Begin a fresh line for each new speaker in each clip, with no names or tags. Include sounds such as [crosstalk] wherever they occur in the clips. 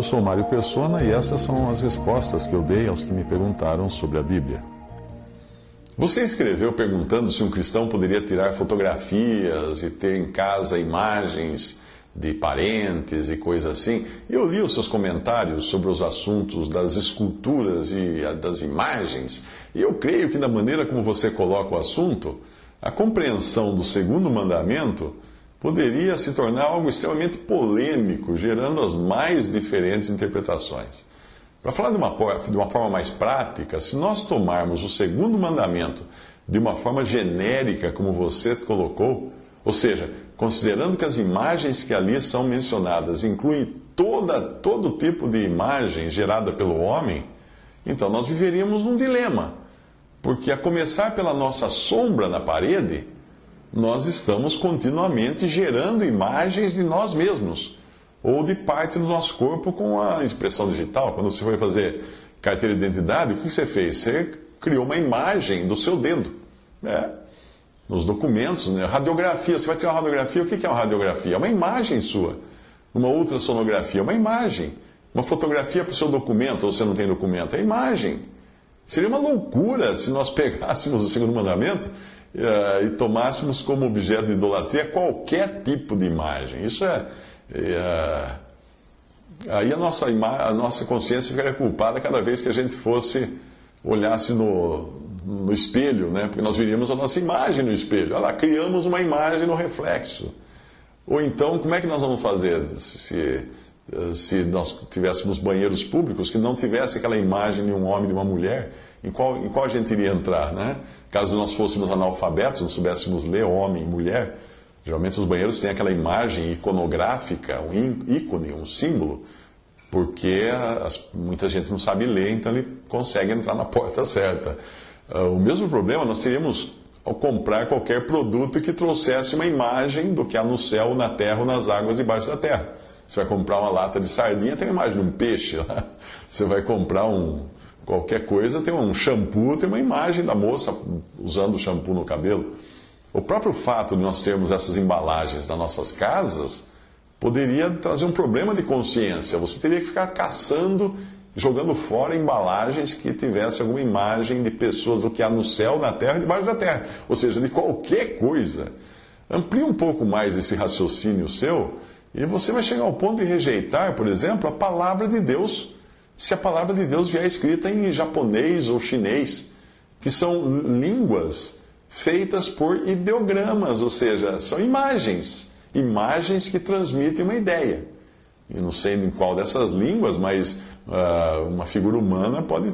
Eu sou Mário Persona e essas são as respostas que eu dei aos que me perguntaram sobre a Bíblia.
Você escreveu perguntando se um cristão poderia tirar fotografias e ter em casa imagens de parentes e coisas assim. Eu li os seus comentários sobre os assuntos das esculturas e das imagens, e eu creio que, da maneira como você coloca o assunto, a compreensão do segundo mandamento poderia se tornar algo extremamente polêmico, gerando as mais diferentes interpretações. Para falar de uma, de uma forma mais prática, se nós tomarmos o segundo mandamento de uma forma genérica, como você colocou, ou seja, considerando que as imagens que ali são mencionadas incluem toda, todo tipo de imagem gerada pelo homem, então nós viveríamos num dilema. Porque, a começar pela nossa sombra na parede, nós estamos continuamente gerando imagens de nós mesmos ou de parte do nosso corpo com a impressão digital. Quando você foi fazer carteira de identidade, o que você fez? Você criou uma imagem do seu dedo. Né? Nos documentos, né? radiografia. Você vai tirar uma radiografia, o que é uma radiografia? É uma imagem sua. Uma ultrassonografia, é uma imagem. Uma fotografia para o seu documento, ou você não tem documento, é imagem. Seria uma loucura se nós [laughs] pegássemos o segundo mandamento e tomássemos como objeto de idolatria qualquer tipo de imagem. Isso é. é aí a nossa, a nossa consciência ficaria culpada cada vez que a gente fosse, olhasse no, no espelho, né? porque nós viríamos a nossa imagem no espelho. Olha lá, criamos uma imagem no reflexo. Ou então, como é que nós vamos fazer se, se nós tivéssemos banheiros públicos que não tivesse aquela imagem de um homem e de uma mulher? Em qual, em qual a gente iria entrar, né? Caso nós fôssemos analfabetos, não soubéssemos ler homem e mulher, geralmente os banheiros têm aquela imagem iconográfica, um ícone, um símbolo, porque as, muita gente não sabe ler, então ele consegue entrar na [laughs] porta certa. Uh, o mesmo problema nós teríamos ao comprar qualquer produto que trouxesse uma imagem do que há no céu, na terra ou nas águas debaixo da terra. Você vai comprar uma lata de sardinha, tem uma imagem de um peixe lá. [laughs] Você vai comprar um, qualquer coisa, tem um shampoo, tem uma imagem da moça usando o shampoo no cabelo. O próprio fato de nós termos essas embalagens nas nossas casas poderia trazer um problema de consciência. Você teria que ficar caçando, jogando fora embalagens que tivessem alguma imagem de pessoas do que há no céu, na terra e debaixo da terra. Ou seja, de qualquer coisa. Amplie um pouco mais esse raciocínio seu e você vai chegar ao ponto de rejeitar, por exemplo, a palavra de Deus se a palavra de Deus vier escrita em japonês ou chinês, que são línguas feitas por ideogramas, ou seja, são imagens, imagens que transmitem uma ideia. Eu não sei em qual dessas línguas, mas uh, uma figura humana pode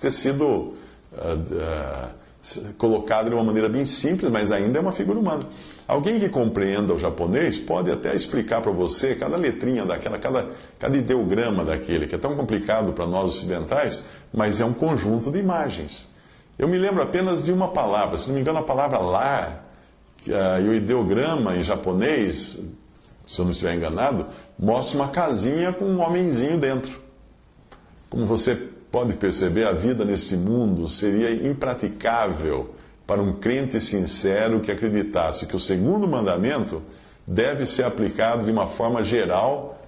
ter sido uh, uh, colocada de uma maneira bem simples, mas ainda é uma figura humana. Alguém que compreenda o japonês pode até explicar para você cada letrinha daquela, cada, cada ideograma daquele, que é tão complicado para nós ocidentais, mas é um conjunto de imagens. Eu me lembro apenas de uma palavra, se não me engano, a palavra lá, uh, e o ideograma em japonês, se eu não estiver enganado, mostra uma casinha com um homenzinho dentro. Como você pode perceber, a vida nesse mundo seria impraticável para um crente sincero que acreditasse que o segundo mandamento deve ser aplicado de uma forma geral,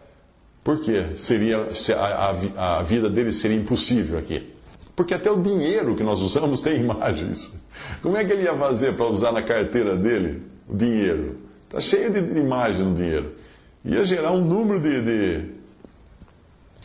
porque seria a, a, vida dele seria impossível aqui. Porque até o dinheiro que nós usamos tem [laughs] imagens. Como é que ele ia fazer para usar na carteira dele o dinheiro? Está cheio de, de imagem no dinheiro. Ia gerar um número de, de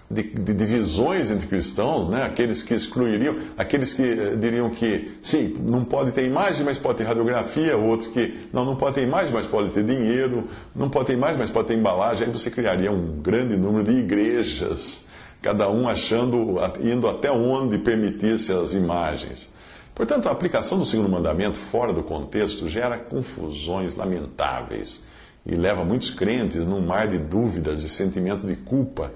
de, de, divisões entre cristãos, né? aqueles que excluiriam, aqueles que eh, diriam que, sim, não pode ter imagem, mas pode ter radiografia, outro que, não, não pode ter imagem, mas pode ter dinheiro, não pode ter imagem, mas pode ter embalagem, aí você criaria um grande número de igrejas, cada um achando, indo até onde permitisse as imagens. Portanto, a aplicação do segundo mandamento fora do contexto gera confusões lamentáveis e leva muitos crentes num mar de dúvidas e sentimento de culpa,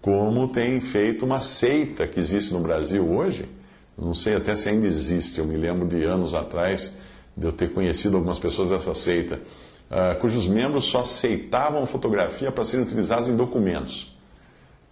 como tem feito uma seita que existe no Brasil hoje. Não sei até se ainda existe, eu me lembro de anos atrás de eu ter conhecido algumas pessoas dessa seita, uh, cujos membros só aceitavam fotografia para serem utilizados em documentos.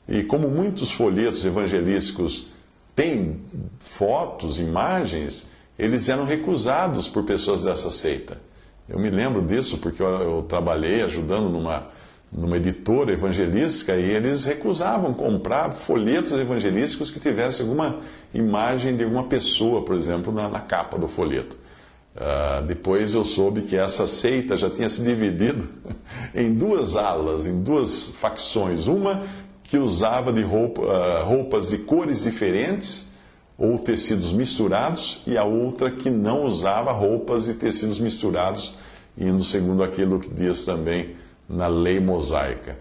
E como muitos folhetos evangelísticos têm fotos, imagens, eles eram recusados por pessoas dessa seita. Eu me lembro disso porque eu, eu trabalhei ajudando numa, numa editora evangelística e eles recusavam comprar folhetos evangelísticos que tivessem alguma imagem de alguma pessoa, por exemplo, na, na capa do folheto. Uh, depois eu soube que essa seita já tinha se dividido [laughs] em duas alas, em duas facções. Uma que usava de roupa, uh, roupas de cores diferentes ou tecidos misturados, e a outra que não usava roupas e tecidos misturados, indo segundo aquilo que diz também na lei mosaica.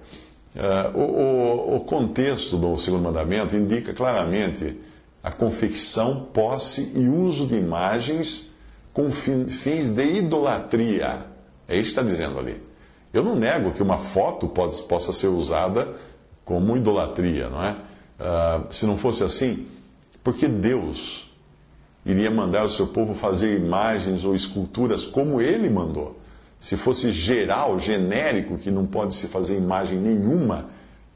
Uh, o, o, contexto do segundo mandamento indica claramente a confecção, posse e uso de imagens com fins de idolatria. É isso que está dizendo ali. Eu não nego que uma foto pode, possa ser usada como idolatria, não é? Uh, se não fosse assim, porque Deus iria mandar o seu povo fazer imagens ou esculturas como ele mandou. Se fosse geral, genérico, que não pode se fazer imagem nenhuma,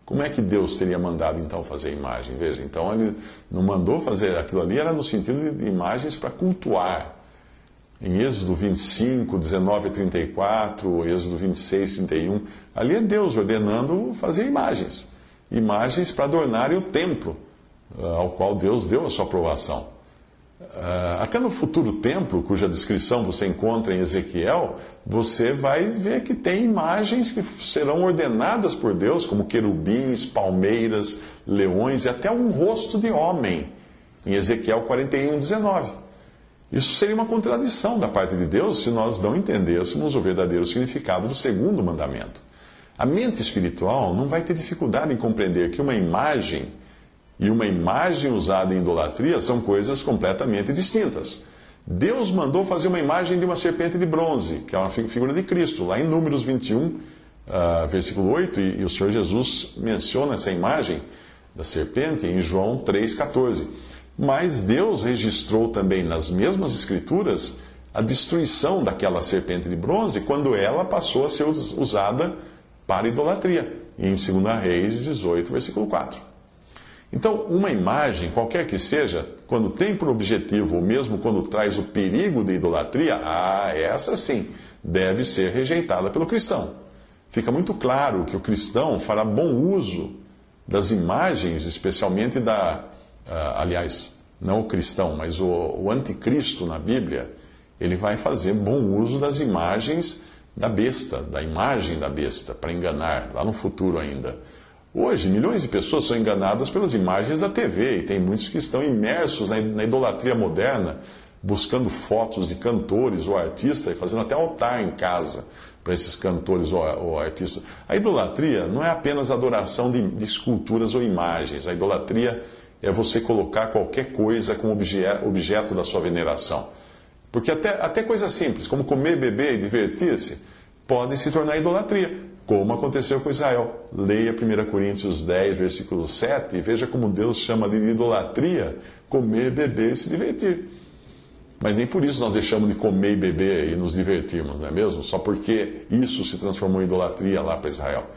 como é que Deus teria mandado então fazer imagem? Veja, então ele não mandou fazer aquilo ali, era no sentido de imagens para cultuar. Em Êxodo 25, 19 a 34, Êxodo 26, 31, ali é Deus ordenando fazer imagens. Imagens para adornarem o templo eh, ao qual Deus deu a sua aprovação. Eh, até no futuro templo, cuja descrição você encontra em Ezequiel, você vai ver que tem imagens que serão ordenadas por Deus, como querubins, palmeiras, leões e até um rosto de homem, em Ezequiel 41, 19. Isso seria uma contradição da parte de Deus se nós não entendêssemos o verdadeiro significado do segundo mandamento. A mente espiritual não vai ter dificuldade em compreender que uma imagem e uma imagem usada em idolatria são coisas completamente distintas. Deus mandou fazer uma imagem de uma serpente de bronze, que é uma figura de Cristo, lá em Números 21, uh, ah, versículo 8, e, e, o Senhor Jesus menciona essa imagem da serpente em João 3,14. Mas Deus registrou também nas mesmas Escrituras a destruição daquela serpente de bronze quando ela passou a ser usada para idolatria, em 2 Reis 18, versículo 4. Então, uma imagem, qualquer que seja, quando tem por objetivo, ou mesmo quando traz o perigo de idolatria, ah, essa sim deve ser rejeitada pelo cristão. Fica muito claro que o cristão fará bom uso das imagens, especialmente da. Uh, aliás, não o cristão, mas o, o anticristo na Bíblia, ele vai fazer bom uso das imagens da besta, da imagem da besta, para enganar, lá no futuro ainda. Hoje, milhões de pessoas são enganadas pelas imagens da TV e tem muitos que estão imersos na, idolatria moderna, buscando fotos de cantores ou artistas e fazendo até altar em casa para esses cantores ou, ou, artistas. A idolatria não é apenas adoração de, de, esculturas ou imagens. A idolatria é você colocar qualquer coisa como objeto, objeto da sua veneração. Porque até, até coisas simples, como comer, beber e divertir-se, podem se tornar idolatria como aconteceu com Israel. Leia 1 Coríntios 10, versículo 7, e veja como Deus chama de idolatria comer, beber e se divertir. Mas nem por isso nós deixamos de comer e beber e nos divertirmos, não é mesmo? Só porque isso se transformou em idolatria lá para Israel.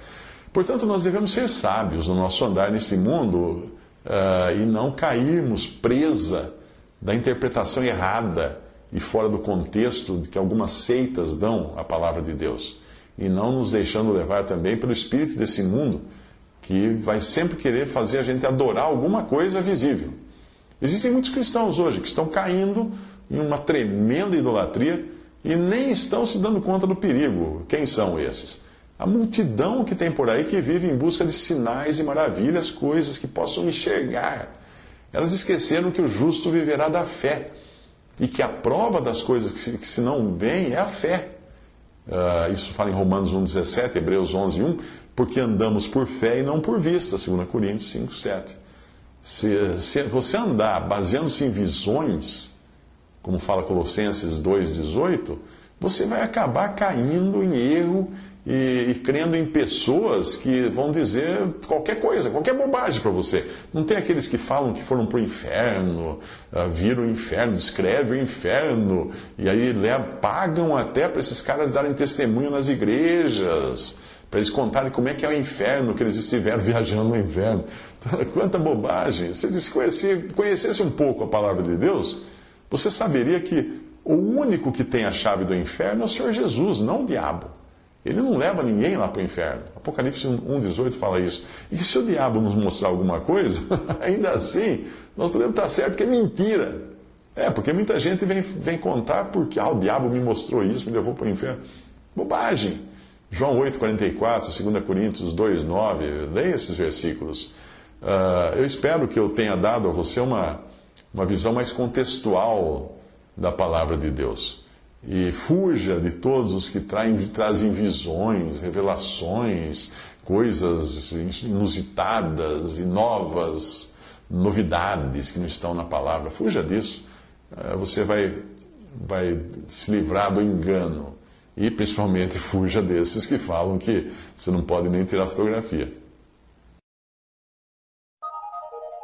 Portanto, nós devemos ser sábios no nosso andar nesse mundo uh, e não cairmos presa da interpretação errada e fora do contexto que algumas seitas dão à palavra de Deus e não nos deixando levar também pelo espírito desse mundo que vai sempre querer fazer a gente adorar alguma coisa visível. Existem muitos cristãos hoje que estão caindo em uma tremenda idolatria e nem estão se dando conta do perigo. Quem são esses? A multidão que tem por aí que vive em busca de sinais e maravilhas, coisas que possam enxergar. Elas esqueceram que o justo viverá da fé e que a prova das coisas que se, não vem é a fé. Uh, isso fala em Romanos 1,17, Hebreus 11,1, porque andamos por fé e não por vista, 2 Coríntios 5,7. Se, se você andar baseando-se em visões, como fala Colossenses 2,18, você vai acabar caindo em erro e, e crendo em pessoas que vão dizer qualquer coisa, qualquer bobagem para você. Não tem aqueles que falam que foram para o inferno, uh, viram o inferno, descrevem o inferno, e aí pagam até para esses caras darem testemunho nas igrejas para eles contarem como é que é o inferno que eles estiveram [laughs] viajando no inverno. [laughs] Quanta bobagem! Se eles conhecessem um pouco a palavra de Deus, você saberia que o único que tem a chave do inferno é o Senhor Jesus, não o diabo. Ele não leva ninguém lá para o inferno. Apocalipse 1,18 fala isso. E se o diabo nos mostrar alguma coisa, [laughs] ainda assim, nós podemos estar certo que é mentira. É, porque muita gente vem, vem contar porque ah, o diabo me mostrou isso, me levou para o inferno. Bobagem. João 8,44, 2 Coríntios 2,9, leia esses versículos. Uh, eu espero que eu tenha dado a você uma, uma visão mais contextual da palavra de Deus. E fuja de todos os que traem, trazem visões, revelações, coisas inusitadas e novas, novidades que não estão na palavra. Fuja disso. Uh, você vai, vai se livrar do engano. E principalmente fuja desses que falam que você não pode nem tirar fotografia.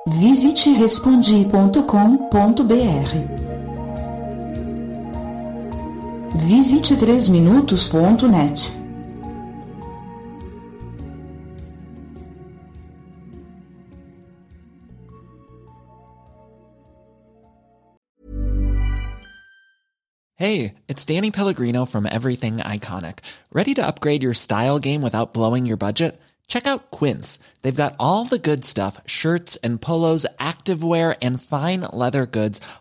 Visite respondi.com.br. Visite 3minutos.net.
Hey, it's Danny Pellegrino from Everything Iconic. Ready to upgrade your style game without blowing your budget? Check out Quince. They've got all the good stuff shirts and polos, activewear, and fine leather goods,